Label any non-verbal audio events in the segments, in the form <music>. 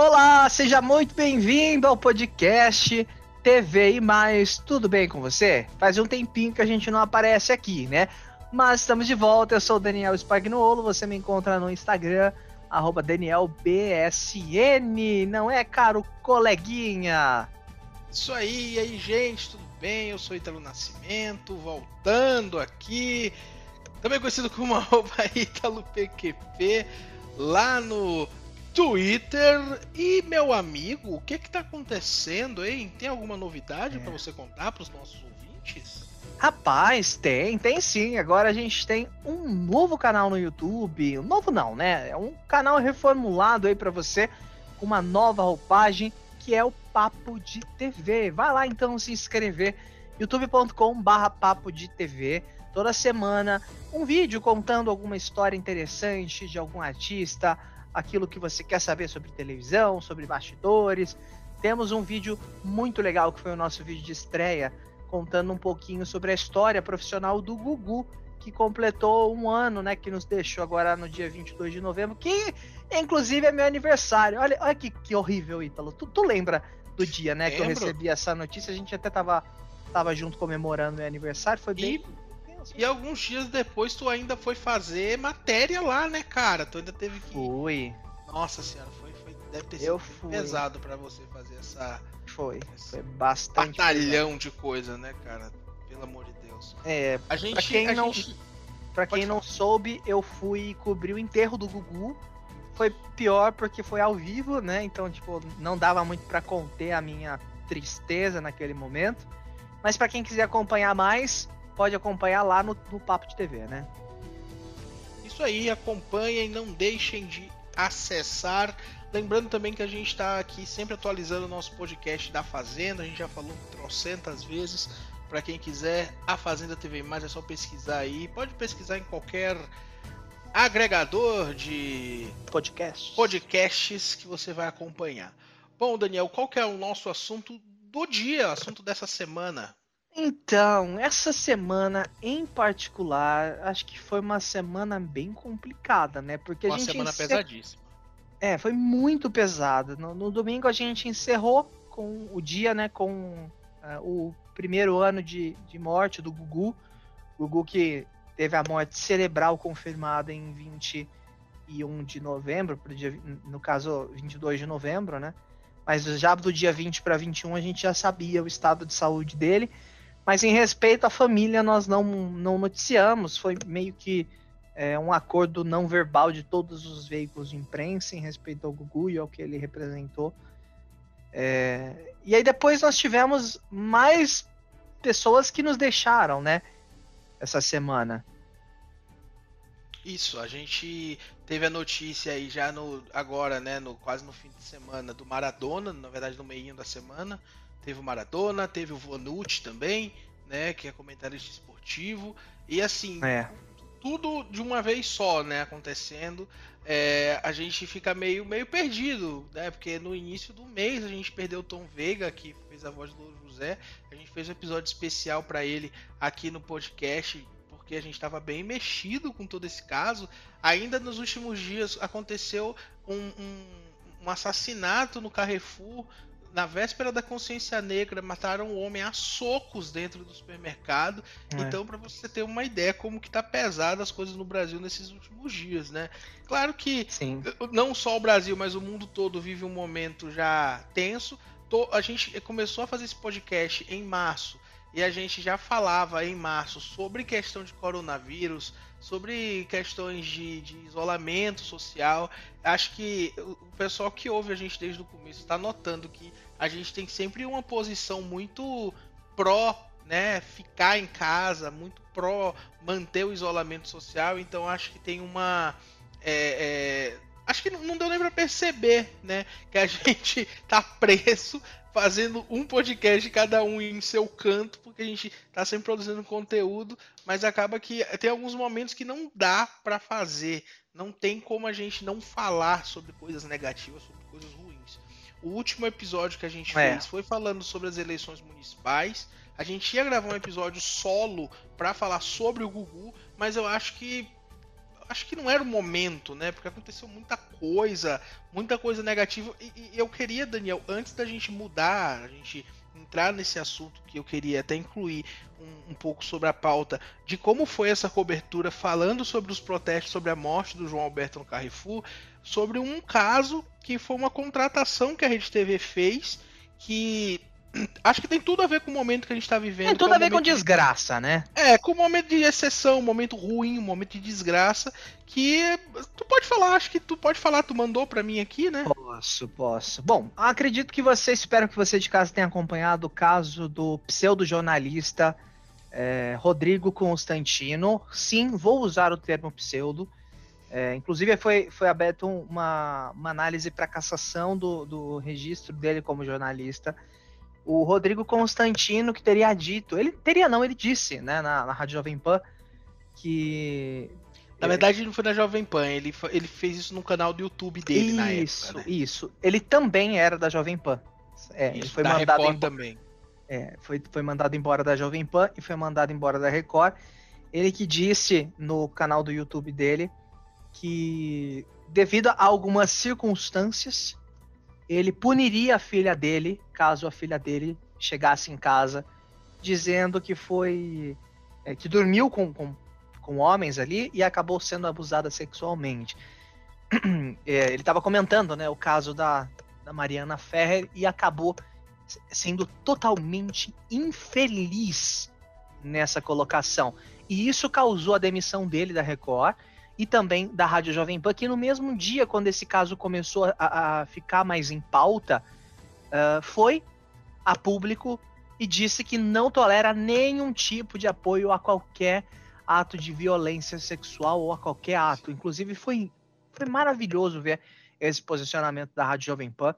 Olá, seja muito bem-vindo ao podcast TV e mais. Tudo bem com você? Faz um tempinho que a gente não aparece aqui, né? Mas estamos de volta. Eu sou o Daniel Spagnuolo. Você me encontra no Instagram, DanielBSN. Não é, caro coleguinha? Isso aí, e aí, gente, tudo bem? Eu sou Italo Nascimento, voltando aqui. Também conhecido como <laughs> arroba PQP, lá no Twitter. E meu amigo, o que que tá acontecendo, hein? Tem alguma novidade é. para você contar para os nossos ouvintes? Rapaz, tem, tem sim. Agora a gente tem um novo canal no YouTube. Um novo não, né? É um canal reformulado aí para você, com uma nova roupagem, que é o Papo de TV. Vai lá então se inscrever, youtube.com/barra Papo de TV. Toda semana, um vídeo contando alguma história interessante de algum artista, aquilo que você quer saber sobre televisão, sobre bastidores. Temos um vídeo muito legal que foi o nosso vídeo de estreia, contando um pouquinho sobre a história profissional do Gugu, que completou um ano, né, que nos deixou agora no dia 22 de novembro, que inclusive é meu aniversário. Olha, olha que, que horrível, Ítalo. Tu, tu lembra do dia, né, Lembro. que eu recebi essa notícia? A gente até tava, tava junto comemorando meu aniversário, foi bem... E e alguns dias depois tu ainda foi fazer matéria lá, né, cara? Tu ainda teve que. Fui. Nossa senhora, foi, foi deve ter sido pesado para você fazer essa. Foi. Foi bastante. Batalhão pesado. de coisa, né, cara? Pelo amor de Deus. É. A gente. Pra quem, não, gente... pra quem não soube, eu fui cobrir o enterro do Gugu. Foi pior porque foi ao vivo, né? Então, tipo, não dava muito para conter a minha tristeza naquele momento. Mas para quem quiser acompanhar mais, pode acompanhar lá no, no Papo de TV, né? Isso aí, acompanhem, não deixem de acessar. Lembrando também que a gente está aqui sempre atualizando o nosso podcast da Fazenda, a gente já falou trocentas vezes. Para quem quiser, a Fazenda TV Mais é só pesquisar aí. Pode pesquisar em qualquer agregador de podcasts, podcasts que você vai acompanhar. Bom, Daniel, qual que é o nosso assunto do dia, assunto dessa semana? Então, essa semana em particular, acho que foi uma semana bem complicada, né? Porque uma a gente semana encer... pesadíssima. É, foi muito pesada. No, no, domingo a gente encerrou com o dia, né? Com uh, o primeiro ano de, de morte do Gugu. Gugu que teve a morte cerebral confirmada em 21 de novembro, pro dia, no caso 22 de novembro, né? Mas já do dia 20 para 21 a gente já sabia o estado de saúde dele. Mas em respeito à família, nós não, não noticiamos. Foi meio que é, um acordo não verbal de todos os veículos de imprensa em respeito ao Gugu e ao que ele representou. É, e aí depois nós tivemos mais pessoas que nos deixaram, né? Essa semana. Isso, a gente teve a notícia aí já no agora, né, no quase no fim de semana do Maradona, na verdade no meio da semana, Teve o Maradona, teve o Vanucci também, né? Que é comentarista esportivo. E assim, é. tudo de uma vez só, né? Acontecendo. É, a gente fica meio, meio perdido, né? Porque no início do mês a gente perdeu o Tom Veiga, que fez a voz do José. A gente fez um episódio especial para ele aqui no podcast porque a gente estava bem mexido com todo esse caso. Ainda nos últimos dias aconteceu um, um, um assassinato no Carrefour na véspera da consciência negra, mataram um homem a socos dentro do supermercado. É. Então, para você ter uma ideia como que tá pesado as coisas no Brasil nesses últimos dias, né? Claro que Sim. não só o Brasil, mas o mundo todo vive um momento já tenso. A gente começou a fazer esse podcast em março e a gente já falava em março sobre questão de coronavírus, sobre questões de, de, isolamento social. Acho que o pessoal que ouve a gente desde o começo está notando que a gente tem sempre uma posição muito pró, né, ficar em casa, muito pró manter o isolamento social. Então acho que tem uma é, é, acho que não deu nem para perceber, né, que a <laughs> gente tá preso fazendo um podcast cada um em seu canto, porque a gente tá sempre produzindo conteúdo, mas acaba que tem alguns momentos que não dá para fazer, não tem como a gente não falar sobre coisas negativas, sobre coisas ruins. O último episódio que a gente é. fez foi falando sobre as eleições municipais. A gente ia gravar um episódio solo para falar sobre o Gugu, mas eu acho que acho que não era o momento, né? Porque aconteceu muita coisa, muita coisa negativa. E, e, eu queria, Daniel, antes da gente mudar, a gente entrar nesse assunto que eu queria até incluir um, um, pouco sobre a pauta de como foi essa cobertura, falando sobre os protestos, sobre a morte do João Alberto no Carrefour, sobre um caso que foi uma contratação que a Rede TV fez que acho que tem tudo a ver com o momento que a gente está vivendo. Tem tudo a ver com desgraça, de... né? É, com o momento de exceção, um momento ruim, um momento de desgraça, que tu pode falar, acho que tu pode falar, tu mandou para mim aqui, né? Posso, posso. Bom, acredito que você, espero que você de casa tenha acompanhado o caso do pseudo-jornalista é, Rodrigo Constantino. Sim, vou usar o termo pseudo. É, inclusive foi, foi aberto uma, uma análise para cassação do, do registro dele como jornalista o Rodrigo Constantino que teria dito, ele teria não, ele disse, né, na, na Rádio Jovem Pan, que... Na verdade, não foi na Jovem Pan, ele, ele fez isso no canal do YouTube dele isso, na Isso, né? isso. Ele também era da Jovem Pan. É, isso, ele foi mandado embora também. É, foi, foi mandado embora da Jovem Pan e foi mandado embora da Record. Ele que disse no canal do YouTube dele que devido a algumas circunstâncias ele puniria a filha dele caso a filha dele chegasse em casa dizendo que foi é, que dormiu com, com, com, homens ali e acabou sendo abusada sexualmente. <clears throat> É, ele estava comentando né, o caso da, da Mariana Ferrer e acabou sendo totalmente infeliz nessa colocação. E isso causou a demissão dele da Record e também da Rádio Jovem Pan, que no mesmo dia, quando esse caso começou a, a ficar mais em pauta, uh, foi a público e disse que não tolera nenhum tipo de apoio a qualquer ato de violência sexual ou a qualquer ato. Inclusive, foi, foi maravilhoso ver esse posicionamento da Rádio Jovem Pan.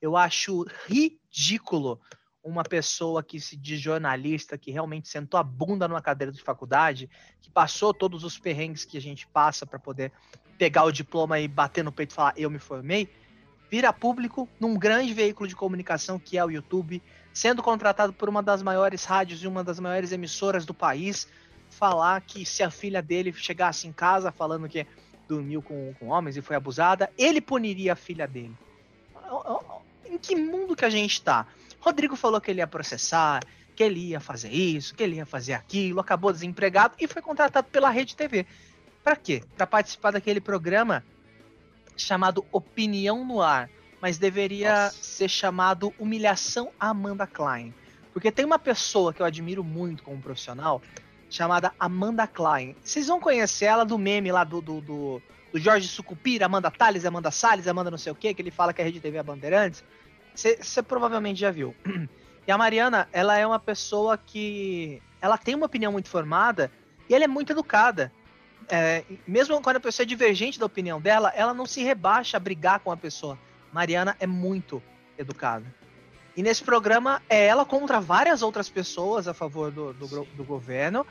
Eu acho ridículo uma pessoa que se diz jornalista, que realmente sentou a bunda numa cadeira de faculdade, que passou todos os perrengues que a gente passa para poder pegar o diploma e bater no peito e falar eu me formei, vira público num grande veículo de comunicação que é o YouTube, sendo contratado por uma das maiores rádios e uma das maiores emissoras do país, falar que se a filha dele chegasse em casa falando que dormiu com, com homens e foi abusada, ele puniria a filha dele. Em que mundo que a gente está? Rodrigo falou que ele ia processar, que ele ia fazer isso, que ele ia fazer aquilo, acabou desempregado e foi contratado pela Rede TV. Para quê? Para participar daquele programa chamado Opinião no Ar, mas deveria Nossa. ser chamado Humilhação Amanda Klein. Porque tem uma pessoa que eu admiro muito como profissional, chamada Amanda Klein. Vocês vão conhecer ela do meme lá do, do, do, do Jorge Sucupira, Amanda Tales, Amanda Salles, Amanda não sei o que, que ele fala que a Rede TV é Bandeirantes. Você provavelmente já viu. E a Mariana, ela é uma pessoa que. Ela tem uma opinião muito formada e ela é muito educada. É, mesmo quando a pessoa é divergente da opinião dela, ela não se rebaixa a brigar com a pessoa. Mariana é muito educada. E nesse programa é ela contra várias outras pessoas a favor do, do, do governo,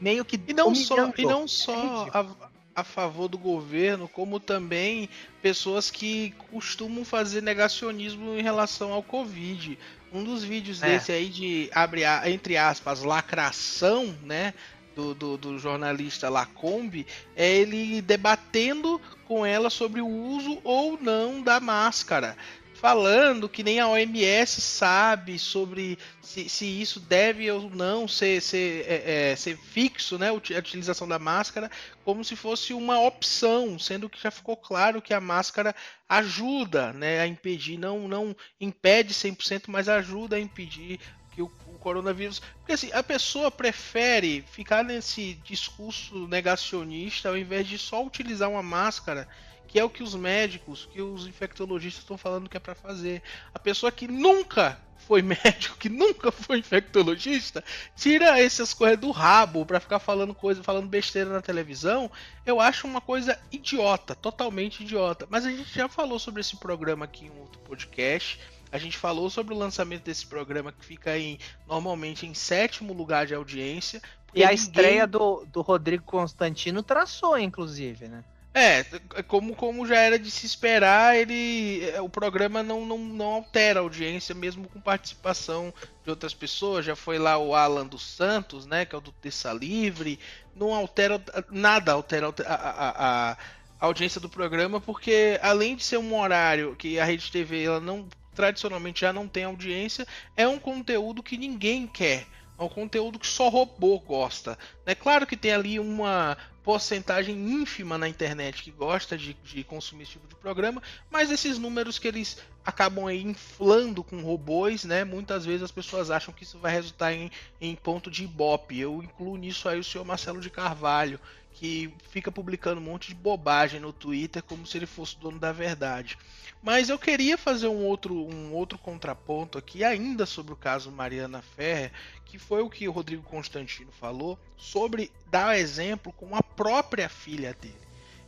meio que. E não só, e não só é a favor do governo, como também pessoas que costumam fazer negacionismo em relação ao Covid. Um dos vídeos é. desse aí de abre entre aspas lacração, né? Do, do, do, jornalista Lacombe é ele debatendo com ela sobre o uso ou não da máscara falando que nem a OMS sabe sobre se, se isso deve ou não ser, ser, é, é, ser fixo, né, a utilização da máscara, como se fosse uma opção, sendo que já ficou claro que a máscara ajuda né, a impedir, não, não impede 100%, mas ajuda a impedir que o, o coronavírus. Porque assim, a pessoa prefere ficar nesse discurso negacionista ao invés de só utilizar uma máscara que é o que os médicos, que os infectologistas estão falando que é para fazer. A pessoa que nunca foi <laughs> médico, que nunca foi infectologista, tira essas coisas do rabo para ficar falando coisa, falando besteira na televisão, eu acho uma coisa idiota, totalmente idiota. Mas a gente já falou sobre esse programa aqui em um outro podcast. A gente falou sobre o lançamento desse programa que fica em normalmente em sétimo lugar de audiência. E a ninguém... estreia do, do Rodrigo Constantino traçou, inclusive, né? É, como, como já era de se esperar, ele o programa não, não, não altera a audiência, mesmo com participação de outras pessoas. Já foi lá o Alan dos Santos, né, que é o do Terça Livre. Não altera nada, altera a, a, a, audiência do programa, porque além de ser um horário que a Rede TV ela não tradicionalmente já não tem audiência, é um conteúdo que ninguém quer. É um conteúdo que só robô gosta. É claro que tem ali uma porcentagem ínfima na internet que gosta de, de, consumir esse tipo de programa, mas esses números que eles acabam inflando com robôs, né? Muitas vezes as pessoas acham que isso vai resultar em, em ponto de ibope. Eu incluo nisso aí o senhor Marcelo de Carvalho, que fica publicando um monte de bobagem no Twitter como se ele fosse dono da verdade. Mas eu queria fazer um outro, um outro contraponto aqui, ainda sobre o caso Mariana Ferrer, que foi o que o Rodrigo Constantino falou, sobre dar exemplo com a própria filha dele.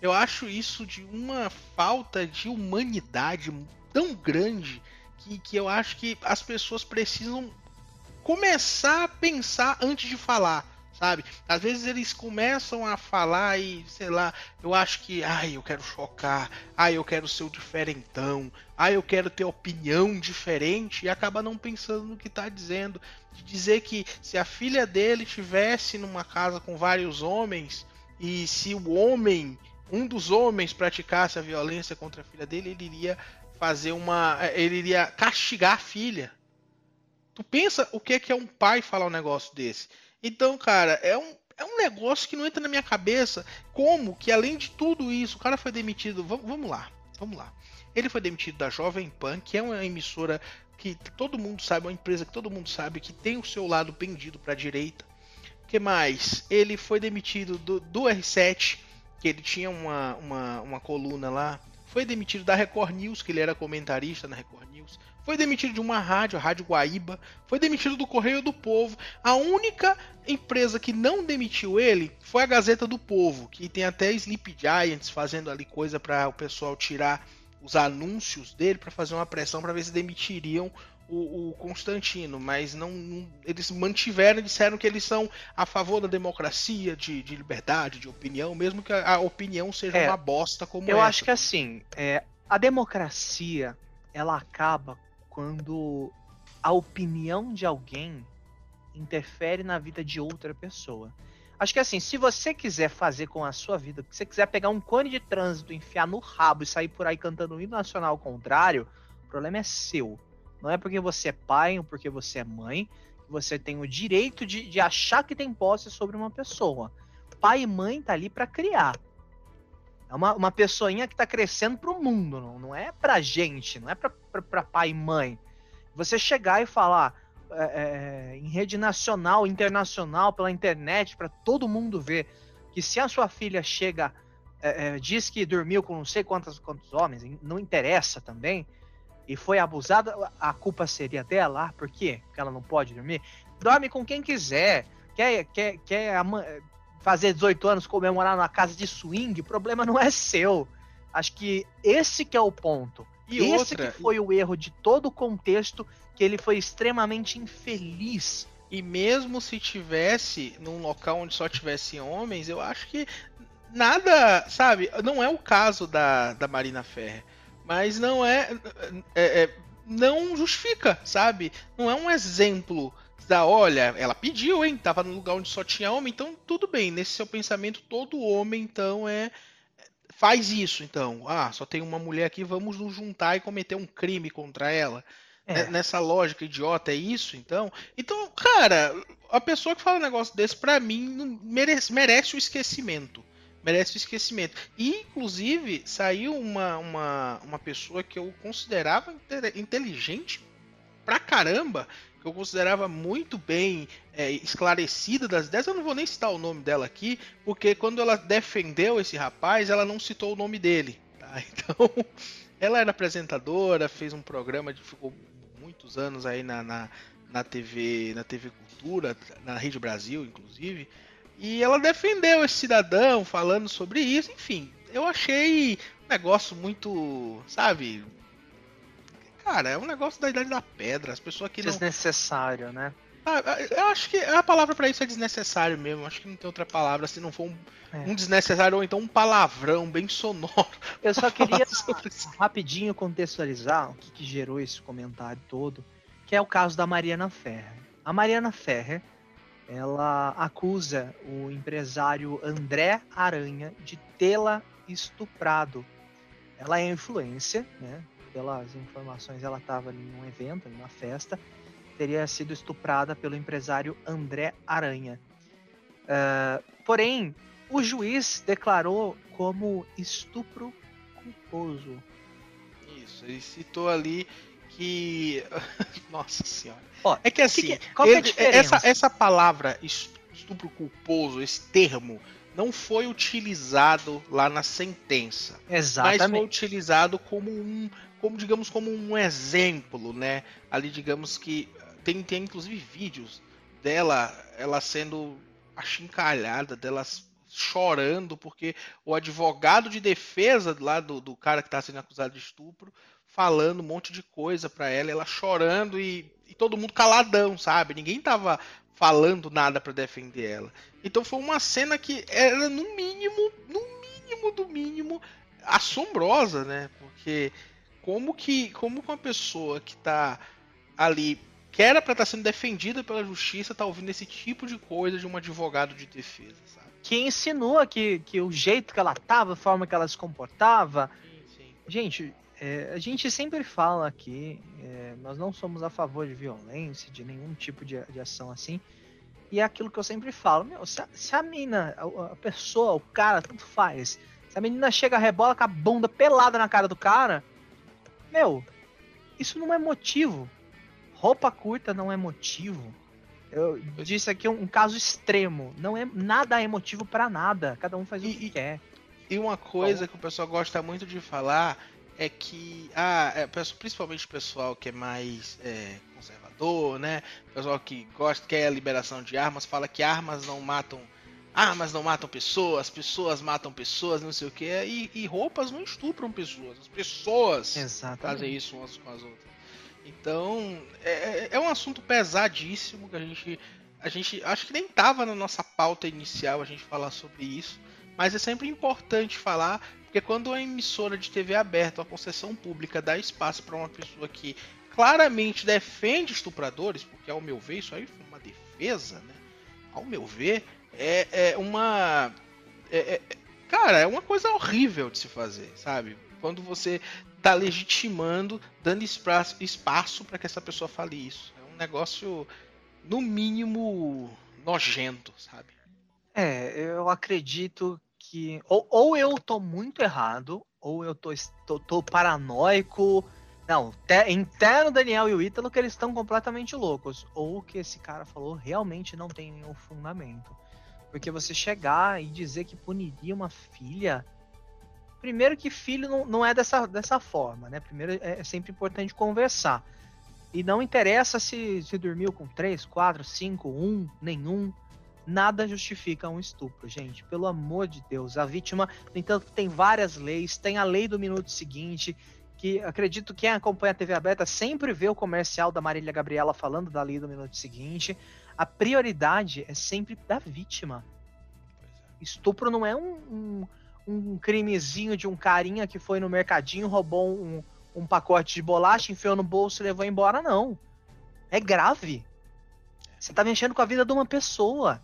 Eu acho isso de uma falta de humanidade tão grande que, que eu acho que as pessoas precisam começar a pensar antes de falar sabe? Às vezes eles começam a falar e, sei lá, eu acho que, ai, eu quero chocar, ai, eu quero ser o diferentão, ai, eu quero ter opinião diferente e acaba não pensando no que tá dizendo. De dizer que se a filha dele tivesse numa casa com vários homens e se o homem, um dos homens praticasse a violência contra a filha dele, ele iria fazer uma, ele iria castigar a filha. Tu pensa o que é que é um pai falar um negócio desse? Então, cara, é um, é um negócio que não entra na minha cabeça. Como que, além de tudo isso, o cara foi demitido. Vamos, vamos lá, vamos lá. Ele foi demitido da Jovem Pan, que é uma emissora que todo mundo sabe, uma empresa que todo mundo sabe que tem o seu lado pendido para a direita. que mais? Ele foi demitido do, do R7, que ele tinha uma, uma, uma coluna lá. Foi demitido da Record News, que ele era comentarista na Record News foi demitido de uma rádio, a Rádio Guaíba, foi demitido do Correio do Povo. A única empresa que não demitiu ele foi a Gazeta do Povo, que tem até Sleep Giants fazendo ali coisa para o pessoal tirar os anúncios dele para fazer uma pressão para ver se demitiriam o, o Constantino, mas não, não, eles mantiveram e disseram que eles são a favor da democracia, de, de liberdade, de opinião, mesmo que a, a opinião seja é, uma bosta como eu essa. acho que assim, é, a democracia ela acaba quando a opinião de alguém interfere na vida de outra pessoa. Acho que assim, se você quiser fazer com a sua vida, se você quiser pegar um cone de trânsito, enfiar no rabo e sair por aí cantando o hino nacional ao contrário, o problema é seu. Não é porque você é pai ou porque você é mãe que você tem o direito de, de achar que tem posse sobre uma pessoa. Pai e mãe tá ali para criar. É uma, uma pessoinha que está crescendo para o mundo, não, não é para gente, não é para pai e mãe. Você chegar e falar é, é, em rede nacional, internacional, pela internet, para todo mundo ver, que se a sua filha chega, é, é, diz que dormiu com não sei quantos, quantos homens, não interessa também, e foi abusada, a culpa seria dela, por quê? Porque ela não pode dormir? Dorme com quem quiser. Quer, quer, quer fazer 18 anos, comemorar numa casa de swing, o problema não é seu. Acho que esse que é o ponto. E esse outra... que foi o erro de todo o contexto, que ele foi extremamente infeliz. E mesmo se tivesse num local onde só tivesse homens, eu acho que nada, sabe? Não é o caso da, da Marina Ferrer. Mas não é, é, é não justifica, sabe? Não é um exemplo da olha, ela pediu, hein? Tava no lugar onde só tinha homem, então tudo bem. Nesse seu pensamento, todo homem então é faz isso, então. Ah, só tem uma mulher aqui, vamos nos juntar e cometer um crime contra ela. É. Nessa lógica idiota, é isso, então? Então, cara, a pessoa que fala um negócio desse, pra mim, merece, merece o esquecimento. Merece o esquecimento. E, inclusive, saiu uma, uma, uma pessoa que eu considerava inteligente pra caramba, que eu considerava muito bem é, esclarecida das ideias. Eu não vou nem citar o nome dela aqui, porque quando ela defendeu esse rapaz, ela não citou o nome dele. Tá? <laughs> Então, ela era apresentadora, fez um programa, de, ficou muitos anos aí na, na, na TV, na TV Cultura, na Rede Brasil, inclusive. E ela defendeu esse cidadão falando sobre isso, enfim. Eu achei um negócio muito, sabe, Cara, é um negócio da idade da pedra. As pessoas que não. Desnecessário, né? Ah, eu acho que a palavra para isso é desnecessário mesmo. Acho que não tem outra palavra se não for um, é. um desnecessário ou então um palavrão bem sonoro. Eu só <laughs> queria rapidinho contextualizar o que, que, gerou esse comentário todo, que é o caso da Mariana Ferrer. A Mariana Ferrer, ela acusa o empresário André Aranha de tê-la estuprado. Ela é influência, né? Pelas informações, ela estava em um evento, em uma festa, teria sido estuprada pelo empresário André Aranha. Uh, porém, o juiz declarou como estupro culposo. Isso, ele citou ali que. <laughs> Nossa senhora. Ó, é que assim, que que, qual é essa, essa palavra estupro culposo, esse termo, não foi utilizado lá na sentença. Exatamente. Mas foi utilizado como um, como digamos, como um exemplo, né? Ali, digamos que tem, tem inclusive vídeos dela, ela sendo achincalhada, delas chorando, porque o advogado de defesa lá do, do cara que está sendo acusado de estupro, falando um monte de coisa para ela, ela chorando e, e, todo mundo caladão, sabe? Ninguém tava falando nada para defender ela. Então foi uma cena que era no mínimo, no mínimo do mínimo assombrosa, né? Porque como que como uma pessoa que tá ali que era para estar tá sendo defendida pela justiça, tá ouvindo esse tipo de coisa de um advogado de defesa, sabe? Que insinua que, que o jeito que ela tava, a forma que ela se comportava. Sim, sim. Gente, é, a gente sempre fala aqui, é, nós não somos a favor de violência, de nenhum tipo de, de ação assim. E é aquilo que eu sempre falo, meu, se a, se a mina, a, a, pessoa, o cara, tanto faz. Se a menina chega, rebola com a bunda pelada na cara do cara, meu, isso não é motivo roupa curta não é motivo. Eu disse aqui um, um caso extremo. Não é nada é motivo para nada. Cada um faz e, o que quer. E uma coisa que o pessoal gosta muito de falar é que, ah, é, principalmente o pessoal que é mais é, conservador, né? O pessoal que gosta, quer a liberação de armas, fala que armas não matam. Armas não matam pessoas, pessoas matam pessoas, não sei o que. E, e roupas não estupram pessoas. As pessoas Exatamente. fazem isso umas com as outras. Então, é, é, é um assunto pesadíssimo que a gente. A gente acho que nem estava na nossa pauta inicial a gente falar sobre isso, mas é sempre importante falar, porque quando a emissora de TV aberta, a concessão pública, dá espaço para uma pessoa que claramente defende estupradores, porque ao meu ver isso aí foi uma defesa, né? Ao meu ver, é, é uma. É, é, cara, é uma coisa horrível de se fazer, sabe? Quando você tá legitimando, dando espaço, para que essa pessoa fale isso. É um negócio, no mínimo, nojento, sabe? É, eu acredito que. Ou, ou eu tô muito errado, ou eu tô, tô, tô paranoico. Não, te, interno Daniel e o Ítalo que eles estão completamente loucos. Ou que esse cara falou realmente não tem nenhum fundamento. Porque você chegar e dizer que puniria uma filha Primeiro que filho não, não é dessa, dessa forma, né? Primeiro é, é sempre importante conversar. E não interessa se, se dormiu com três, quatro, cinco, um, nenhum. Nada justifica um estupro, gente. Pelo amor de Deus. A vítima, no entanto, tem várias leis. Tem a lei do minuto seguinte, que acredito que quem acompanha a TV aberta sempre vê o comercial da Marília Gabriela falando da lei do minuto seguinte. A prioridade é sempre da vítima. É. Estupro não é um, um um crimezinho de um carinha que foi no mercadinho, roubou um, um pacote de bolacha, enfiou no bolso e levou embora, não. É grave. Você tá mexendo com a vida de uma pessoa.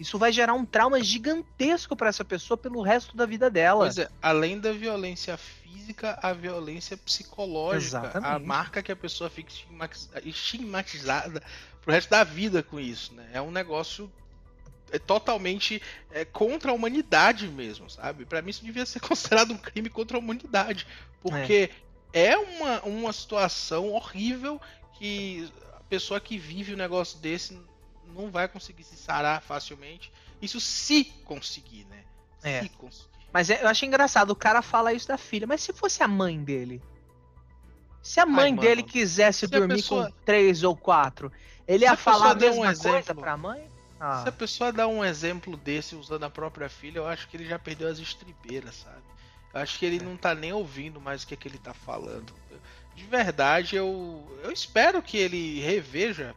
Isso vai gerar um trauma gigantesco para essa pessoa pelo resto da vida dela. Pois é, além da violência física, a violência psicológica, Exatamente. a marca que a pessoa fica estigmatizada pro resto da vida com isso, né? É um negócio é totalmente é, contra a humanidade mesmo, sabe? Para mim isso devia ser <laughs> considerado um crime contra a humanidade, porque é, é uma, uma situação horrível que a pessoa que vive um negócio desse não vai conseguir se sarar facilmente. Isso se conseguir, né? É. Se conseguir. Mas é, eu achei engraçado, o cara fala isso da filha, mas se fosse a mãe dele? Se a mãe Ai, dele quisesse dormir pessoa... com três ou quatro, ele ia falar a mesma um coisa exemplo... pra mãe? Ah. Se a pessoa dá um exemplo desse usando a própria filha, eu acho que ele já perdeu as estribeiras, sabe? Eu acho que ele é. não tá nem ouvindo mais o que, é que ele tá falando. De verdade, eu, eu espero que ele reveja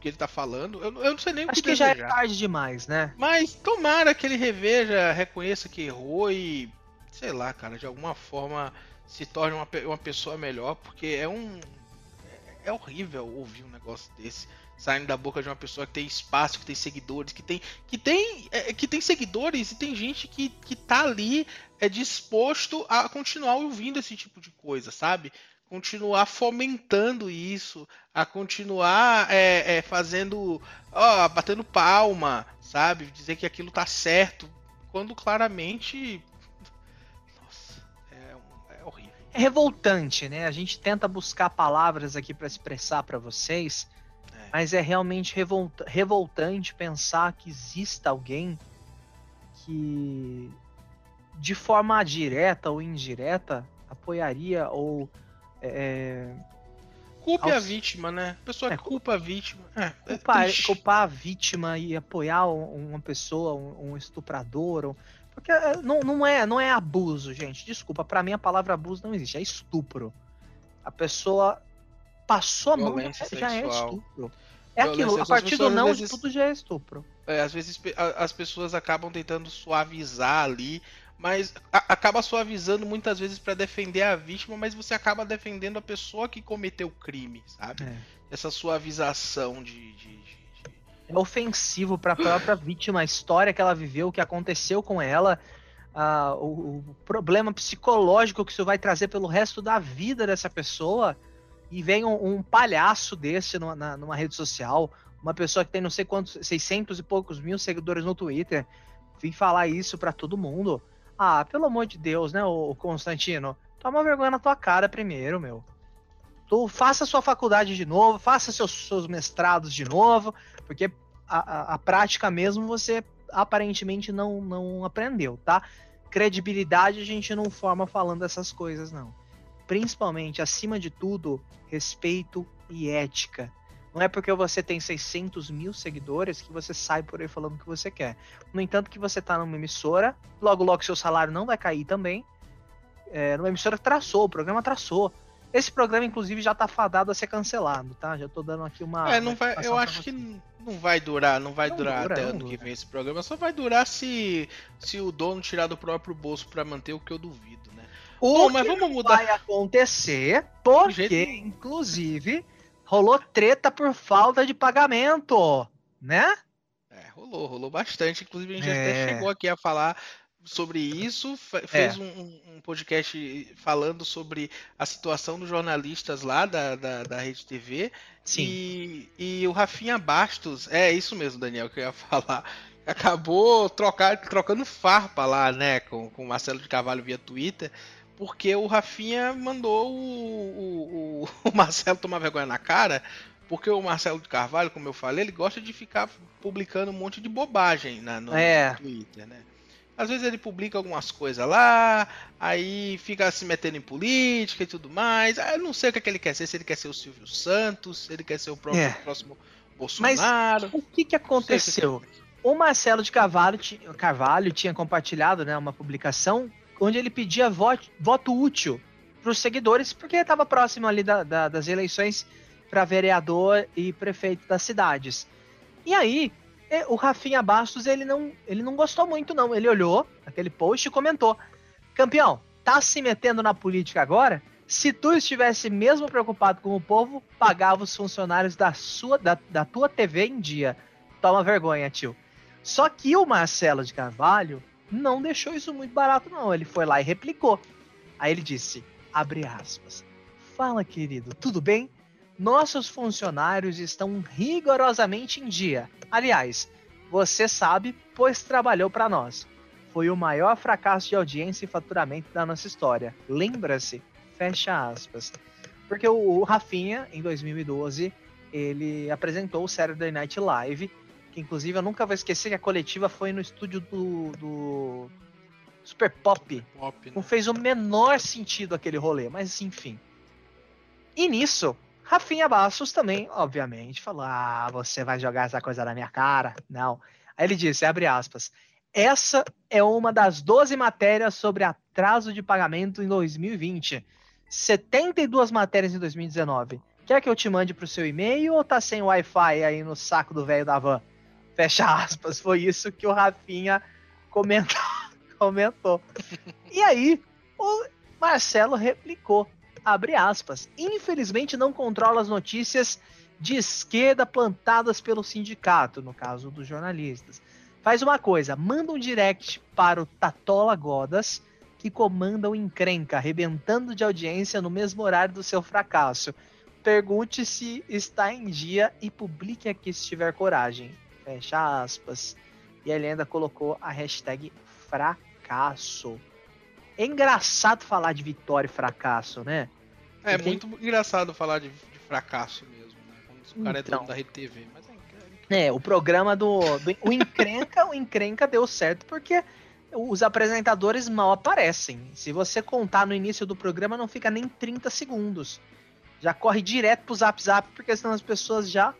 que ele tá falando. Eu, eu não sei nem Acho o que que já é desejar. tarde demais, né? Mas tomara que ele reveja, reconheça que errou e, sei lá, cara, de alguma forma se torne uma, uma pessoa melhor, porque é um. É horrível ouvir um negócio desse saindo da boca de uma pessoa que tem espaço, que tem seguidores, que tem. que tem. é, que tem seguidores e tem gente que, que tá ali é disposto a continuar ouvindo esse tipo de coisa, sabe? Continuar fomentando isso, a continuar é, é, fazendo. ó, batendo palma, sabe? Dizer que aquilo tá certo, quando claramente. Nossa, é, é horrível. É revoltante, né? A gente tenta buscar palavras aqui pra expressar pra vocês, É. mas é realmente revolta- revoltante pensar que exista alguém que, de forma direta ou indireta, apoiaria ou é, Culpe a Aos- vítima, né? A pessoa É, que culpa a vítima. É, é culpar, triste. culpar a vítima e apoiar um- uma pessoa, um, um estuprador, um- porque é, não, não é não é abuso, gente. Desculpa, pra mim a palavra abuso não existe, é estupro. A pessoa passou a mão já, Violência já é estupro. É Violência aquilo, a partir do não vezes- de tudo já é estupro. É, às vezes a- as pessoas acabam tentando suavizar ali, mas a- acaba suavizando muitas vezes pra defender a vítima, mas você acaba defendendo a pessoa que cometeu o crime, sabe? É. Essa suavização de. de- de- É ofensivo pra própria vítima, a história que ela viveu, o que aconteceu com ela, ah, o, o problema psicológico que isso vai trazer pelo resto da vida dessa pessoa. E vem um, um palhaço desse numa, na- numa rede social, uma pessoa que tem não sei quantos, 600 e poucos mil seguidores no Twitter, vir falar isso pra todo mundo. Ah, pelo amor de Deus, né, ô Constantino? Toma vergonha na tua cara primeiro, meu. Tu faça sua faculdade de novo, faça seus, seus mestrados de novo, porque a, a- a prática mesmo você aparentemente não, não aprendeu, tá? Credibilidade a gente não forma falando essas coisas, não. Principalmente, acima de tudo, respeito e ética. Não é porque você tem 600 mil seguidores que você sai por aí falando o que você quer. No entanto, que você tá numa emissora, logo logo seu salário não vai cair também. É, numa emissora que traçou, o programa traçou. Esse programa, inclusive, já tá fadado a ser cancelado, tá? Já tô dando aqui uma. é, não vai, eu acho que não vai durar, não vai Não durar dura, até ano que dura. vem esse programa, só vai durar se se o dono tirar do próprio bolso pra manter o que eu duvido, né? O Bom, mas que vamos mudar. vai acontecer, porque, inclusive, rolou treta por falta de pagamento, né? É, rolou, rolou bastante. Inclusive, a gente É. até chegou aqui a falar sobre isso. fe- Fez um, um- um podcast falando sobre a situação dos jornalistas lá da, da, da Rede TV. E, e o Rafinha Bastos, é isso mesmo, Daniel, que eu ia falar. Acabou trocar, trocando farpa lá, né, com, com o Marcelo de Carvalho via Twitter, porque o Rafinha mandou o, o, o- <laughs> o Marcelo tomar vergonha na cara, porque o Marcelo de Carvalho, como eu falei, ele gosta de ficar publicando um monte de bobagem na, no, É. no Twitter, né? Às vezes ele publica algumas coisas lá, aí fica se metendo em política e tudo mais. Eu não sei o que, é que ele quer ser, se ele quer ser o Silvio Santos, se ele quer ser o próprio, É. próximo Mas Bolsonaro. o que, que aconteceu? O Marcelo de Carvalho, Carvalho tinha compartilhado né, uma publicação onde ele pedia voto, voto útil para os seguidores, porque estava próximo ali da- da- das eleições para vereador e prefeito das cidades. E aí, e- o Rafinha Bastos, ele não, ele não gostou muito, não. Ele olhou aquele post e comentou: Campeão, tá se metendo na política agora? Se tu estivesse mesmo preocupado com o povo, pagava os funcionários da sua da, da tua TV em dia. Toma vergonha, tio. Só que o Marcelo de Carvalho não deixou isso muito barato, não. Ele foi lá e replicou. Aí ele disse: abre aspas. Fala, querido, tudo bem? Nossos funcionários estão rigorosamente em dia. Aliás, você sabe, pois trabalhou para nós. Foi o maior fracasso de audiência e faturamento da nossa história. Lembra-se? Fecha aspas. Porque o, Rafinha, em 2012, ele apresentou o Saturday Night Live, que inclusive eu nunca vou esquecer que a coletiva foi no estúdio do, do Super Pop. Pop, né? Não fez o menor sentido aquele rolê, mas enfim. E nisso, Rafinha Bastos também, obviamente, falou: Ah, você vai jogar essa coisa na minha cara? Não. Aí ele disse, abre aspas, essa é uma das 12 matérias sobre atraso de pagamento em 2020. 72 matérias em 2019. Quer que eu te mande pro seu e-mail ou tá sem Wi-Fi aí no saco do velho da van? Fecha aspas. Foi isso que o Rafinha comentou. <laughs> comentou. E aí, o Marcelo replicou. Abre aspas. Infelizmente não controla as notícias de esquerda plantadas pelo sindicato, no caso dos jornalistas. Faz uma coisa, manda um direct para o Tatola Godas, que comanda o encrenca, arrebentando de audiência no mesmo horário do seu fracasso. Pergunte se está em dia e publique aqui se tiver coragem. Fecha aspas. E ele ainda colocou a hashtag fracasso. É engraçado falar de vitória e fracasso, né? É Porque... muito engraçado falar de, de fracasso mesmo, né? Quando o cara então, é dono da Rede TV. Mas é, é, o programa do, do. o Encrenca, o Encrenca deu certo porque os apresentadores mal aparecem. Se você contar no início do programa, não fica nem 30 segundos. Já corre direto pro Zap Zap, porque senão as pessoas já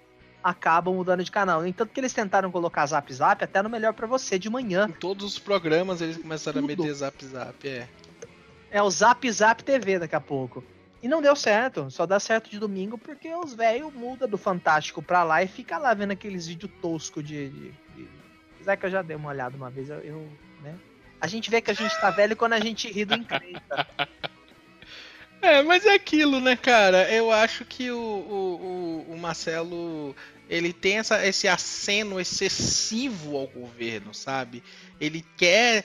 acabam mudando de canal. No entanto, que eles tentaram colocar Zap Zap até no Melhor para Você de manhã. Em todos os programas eles começaram a meter Zap Zap, é. É o Zap Zap TV daqui a pouco. E não deu certo, só dá certo de domingo porque os velhos mudam do Fantástico pra lá e fica lá vendo aqueles vídeos toscos de, de, de... Que eu já dei uma olhada uma vez, eu, eu, né? A gente vê que a gente tá velho quando a gente ri do encrenca. <laughs> É, mas é aquilo, né, cara? Eu acho que o, o, o, Marcelo ele tem essa, esse aceno excessivo ao governo, sabe? Ele quer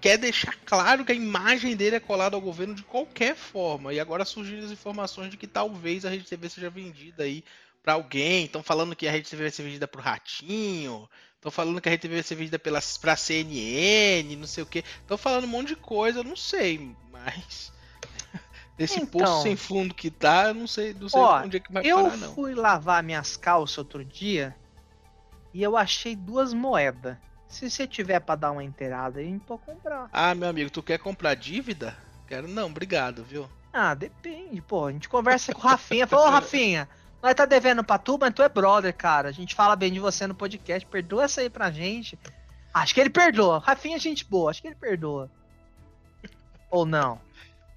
quer deixar claro que a imagem dele é colada ao governo de qualquer forma. E agora surgiram as informações de que talvez a Rede TV seja vendida aí para alguém. Estão falando que a Rede TV vai ser vendida pro Ratinho. Estão falando que a Rede TV vai ser vendida pela, pra CNN, não sei o que. Estão falando um monte de coisa, não sei, mas. Desse então, poço sem fundo que tá, eu não sei, não sei ó, onde é que vai parar, não. Eu fui lavar minhas calças outro dia e eu achei duas moedas. Se você tiver para dar uma inteirada, a gente pode comprar. Ah, meu amigo, tu quer comprar dívida? Quero não, obrigado, viu? Ah, depende, pô. A gente conversa com o Rafinha. Falou, ô Rafinha, nós tá devendo pra tu, mas tu é brother, cara. A gente fala bem de você no podcast. Perdoa essa aí pra gente. Acho que ele perdoa. Rafinha é gente boa, acho que ele perdoa. Ou não?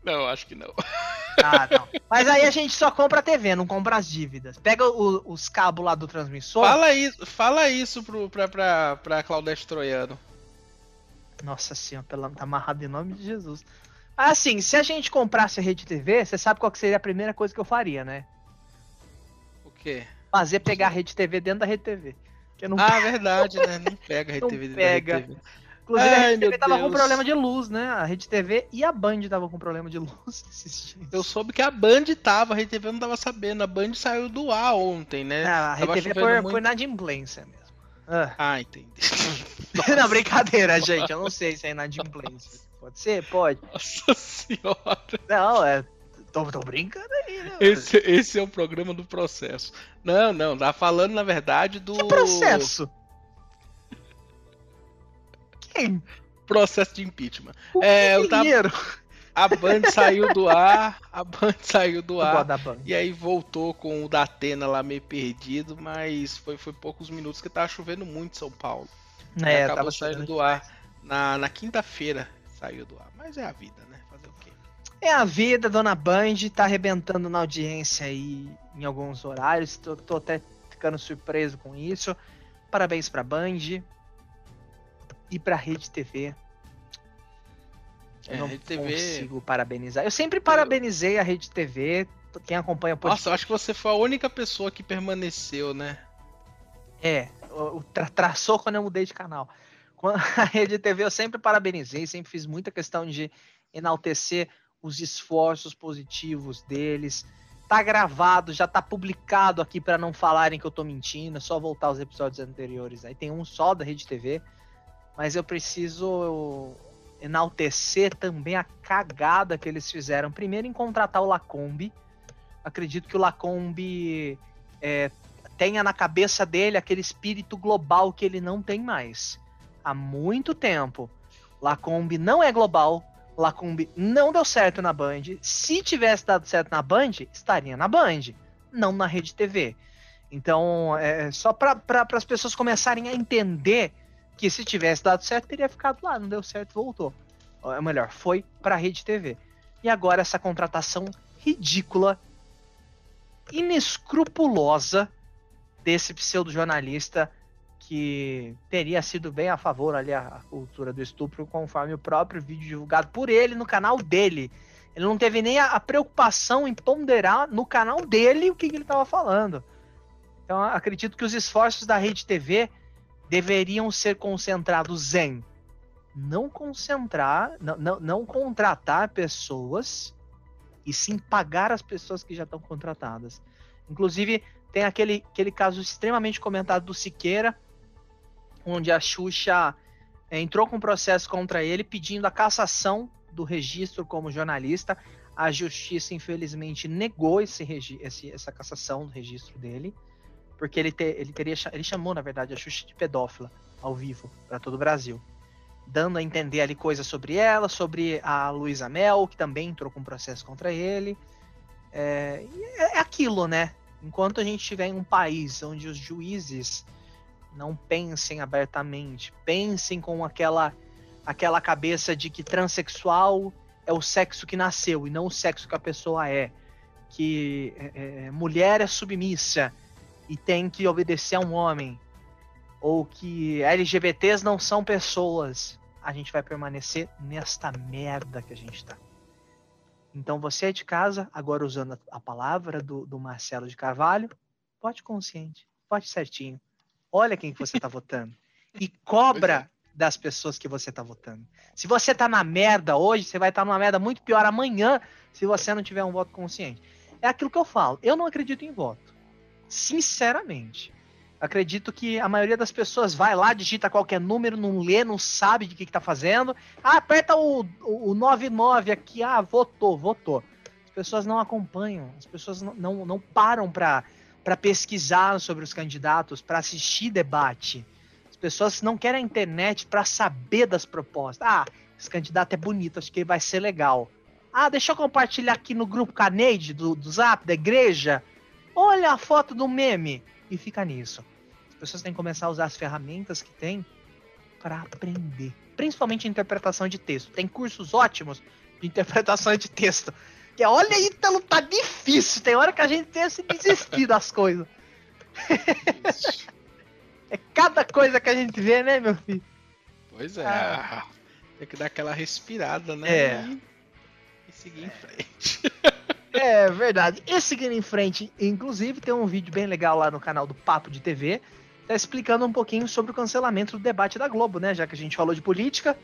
Não, acho que não. <laughs> Ah, não. Mas aí a gente só compra a TV, não compra as dívidas. Pega o, os cabos lá do transmissor. Fala isso, fala isso pro, pra, pra, pra Claudete Troiano. Nossa senhora, pela, tá amarrado em nome de Jesus. Assim, se a gente comprasse a Rede TV, você sabe qual que seria a primeira coisa que eu faria, né? O quê? Fazer pegar a Rede TV dentro da Rede TV. Não ah, pega... verdade, né? Não pega a Rede TV dentro pega. da Rede TV. Inclusive, Ai, a Rede TV tava Deus. com problema de luz, né? A Rede TV e a Band tava com problema de luz <laughs> esses dias. Eu soube que a Band tava, a Rede TV não tava sabendo. A Band saiu do ar ontem, né? Não, a Rede TV foi, muito... foi na adimplência mesmo. Ah, ah entendi. <laughs> não, brincadeira, gente. Eu não sei se é inadimplência. Pode ser? Pode. Nossa senhora. Não, é. Tô, tô brincando aí, né? Esse, esse é o programa do processo. Não, não, tá falando, na verdade, do. Que processo? Quem? Processo de impeachment. O é, eu tava... A Band saiu do ar, a Band saiu do ar. E aí voltou com o da Atena lá meio perdido, mas foi, foi poucos minutos que tava chovendo muito em São Paulo. É, acabou saindo do ar na, na quinta-feira. Saiu do ar. Mas é a vida, né? Fazer o quê? É a vida, dona Band tá arrebentando na audiência aí em alguns horários. Tô, tô até ficando surpreso com isso. Parabéns pra Band e pra Rede TV. Eu é, não Rede TV... consigo parabenizar. Eu sempre parabenizei a Rede TV. Quem acompanha podcast. Nossa, eu acho que você foi a única pessoa que permaneceu, né? É, tra traçou quando eu mudei de canal. <laughs> A Rede TV eu sempre parabenizei, sempre fiz muita questão de enaltecer os esforços positivos deles. Tá gravado, já tá publicado aqui para não falarem que eu tô mentindo, é só voltar aos episódios anteriores. Aí tem um só da Rede TV mas eu preciso enaltecer também a cagada que eles fizeram. Primeiro em contratar o Lacombe. Acredito que o Lacombe é, tenha na cabeça dele aquele espírito global que ele não tem mais. Há muito tempo. Lacombe não é global. Lacombe não deu certo na Band. Se tivesse dado certo na Band, estaria na Band, não na Rede TV. Então, é, só para pra, as pessoas começarem a entender que se tivesse dado certo, teria ficado lá, não deu certo, voltou. É melhor, foi para a Rede TV. E agora essa contratação ridícula inescrupulosa desse pseudo-jornalista que teria sido bem a favor ali a cultura do estupro, conforme o próprio vídeo divulgado por ele no canal dele. Ele não teve nem a, a preocupação em ponderar no canal dele o que, que ele estava falando. Então, acredito que os esforços da Rede TV deveriam ser concentrados em não concentrar, não, não, não contratar pessoas e sim pagar as pessoas que já estão contratadas. Inclusive, tem aquele, aquele caso extremamente comentado do Siqueira, onde a Xuxa é, entrou com um processo contra ele pedindo a cassação do registro como jornalista. A justiça, infelizmente, negou esse, esse, essa cassação do registro dele porque ele, te, ele teria ele chamou na verdade a Xuxa de pedófila ao vivo para todo o Brasil, dando a entender ali coisas sobre ela, sobre a Luísa Mel que também entrou com um processo contra ele. É, é, aquilo, né? Enquanto a gente estiver em um país onde os juízes não pensem abertamente, pensem com aquela aquela cabeça de que transexual é o sexo que nasceu e não o sexo que a pessoa é, que é, é mulher é submissa e tem que obedecer a um homem, ou que LGBTs não são pessoas, a gente vai permanecer nesta merda que a gente tá. Então você é de casa, agora usando a palavra do, do Marcelo de Carvalho, vote consciente, vote certinho. Olha quem que você tá votando. E cobra é. das pessoas que você tá votando. Se você tá na merda hoje, você vai estar tá numa merda muito pior amanhã se você não tiver um voto consciente. É aquilo que eu falo. Eu não acredito em voto sinceramente. Acredito que a maioria das pessoas vai lá, digita qualquer número, não lê, não sabe de que, que tá fazendo. Ah, aperta o, o, o 99 aqui, ah, votou, votou. As pessoas não acompanham, as pessoas não, não, não param para pesquisar sobre os candidatos, para assistir debate. As pessoas não querem a internet para saber das propostas. Ah, esse candidato é bonito, acho que ele vai ser legal. Ah, deixa eu compartilhar aqui no grupo Caneide do, do Zap, da igreja. Olha a foto do meme! E fica nisso. As pessoas têm que começar a usar as ferramentas que tem para aprender. Principalmente interpretação de texto. Tem cursos ótimos de interpretação de texto. Que olha, Ítalo, tá difícil. Tem hora que a gente tem que desistir das coisas. é cada coisa que a gente vê, né, meu filho? Pois é. Ah. Tem que dar aquela respirada, né? É. E, e seguir em frente. <laughs> É verdade. E seguindo em frente, inclusive, tem um vídeo bem legal lá no canal do Papo de TV, tá explicando um pouquinho sobre o cancelamento do debate da Globo, né? Já que a gente falou de política.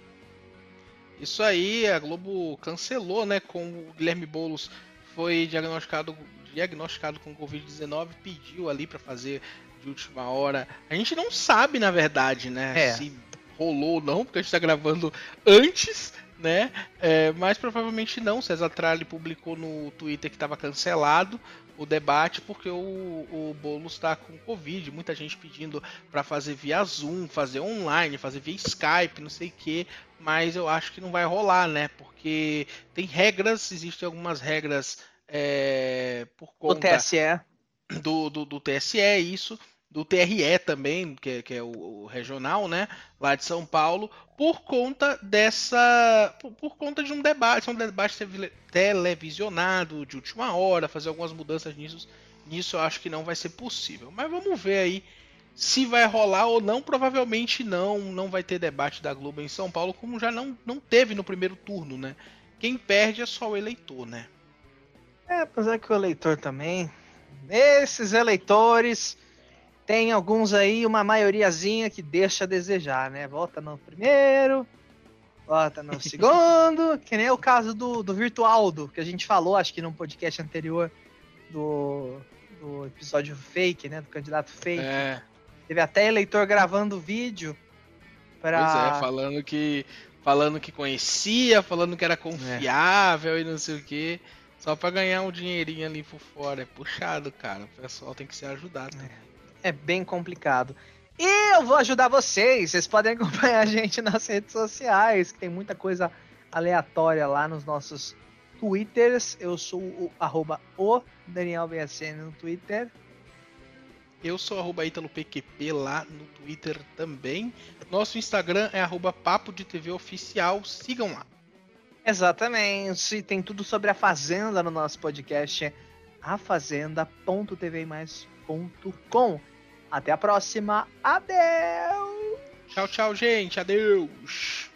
Isso aí, a Globo cancelou, né? Com o Guilherme Boulos foi diagnosticado, diagnosticado com Covid-19, pediu ali para fazer de última hora. A gente não sabe, na verdade, né? É. Se rolou ou não, porque a gente tá gravando antes né? É, mas provavelmente não. César Tralli publicou no Twitter que estava cancelado o debate porque o, o Boulos está com Covid. Muita gente pedindo para fazer via Zoom, fazer online, fazer via Skype, não sei o que. Mas eu acho que não vai rolar, né? Porque tem regras, existem algumas regras é, por conta. Do TSE. Do, do, do TSE, isso do TRE também, que, é, que é o, o, regional, né, lá de São Paulo, por conta dessa, por, por, conta de um debate, um debate televisionado de última hora, fazer algumas mudanças nisso, nisso eu acho que não vai ser possível. Mas vamos ver aí se vai rolar ou não. Provavelmente não, não vai ter debate da Globo em São Paulo, como já não, não teve no primeiro turno, né? Quem perde é só o eleitor, né? É, apesar que o eleitor também, esses eleitores tem alguns aí, uma maioriazinha que deixa a desejar, né? Volta no primeiro, volta no <laughs> segundo, que nem o caso do, do Virtualdo, que a gente falou, acho que num podcast anterior do, do episódio fake, né? Do candidato fake. É. Teve até eleitor gravando vídeo para. Pois é, falando que. Falando que conhecia, falando que era confiável é. e não sei o que. Só para ganhar um dinheirinho ali por fora. É puxado, cara. O pessoal tem que ser ajudado. É é bem complicado. E eu vou ajudar vocês. Vocês podem <laughs> acompanhar a gente nas redes sociais, que tem muita coisa aleatória lá nos nossos Twitters. Eu sou o arroba o Daniel BSN no Twitter. Eu sou arroba PQP lá no Twitter também. Nosso Instagram é arroba Papo de TV Oficial. Sigam lá. Exatamente. Tem tudo sobre a Fazenda no nosso podcast afazenda.tvmais.com. Até a próxima. Adeus! Tchau, tchau, gente. Adeus!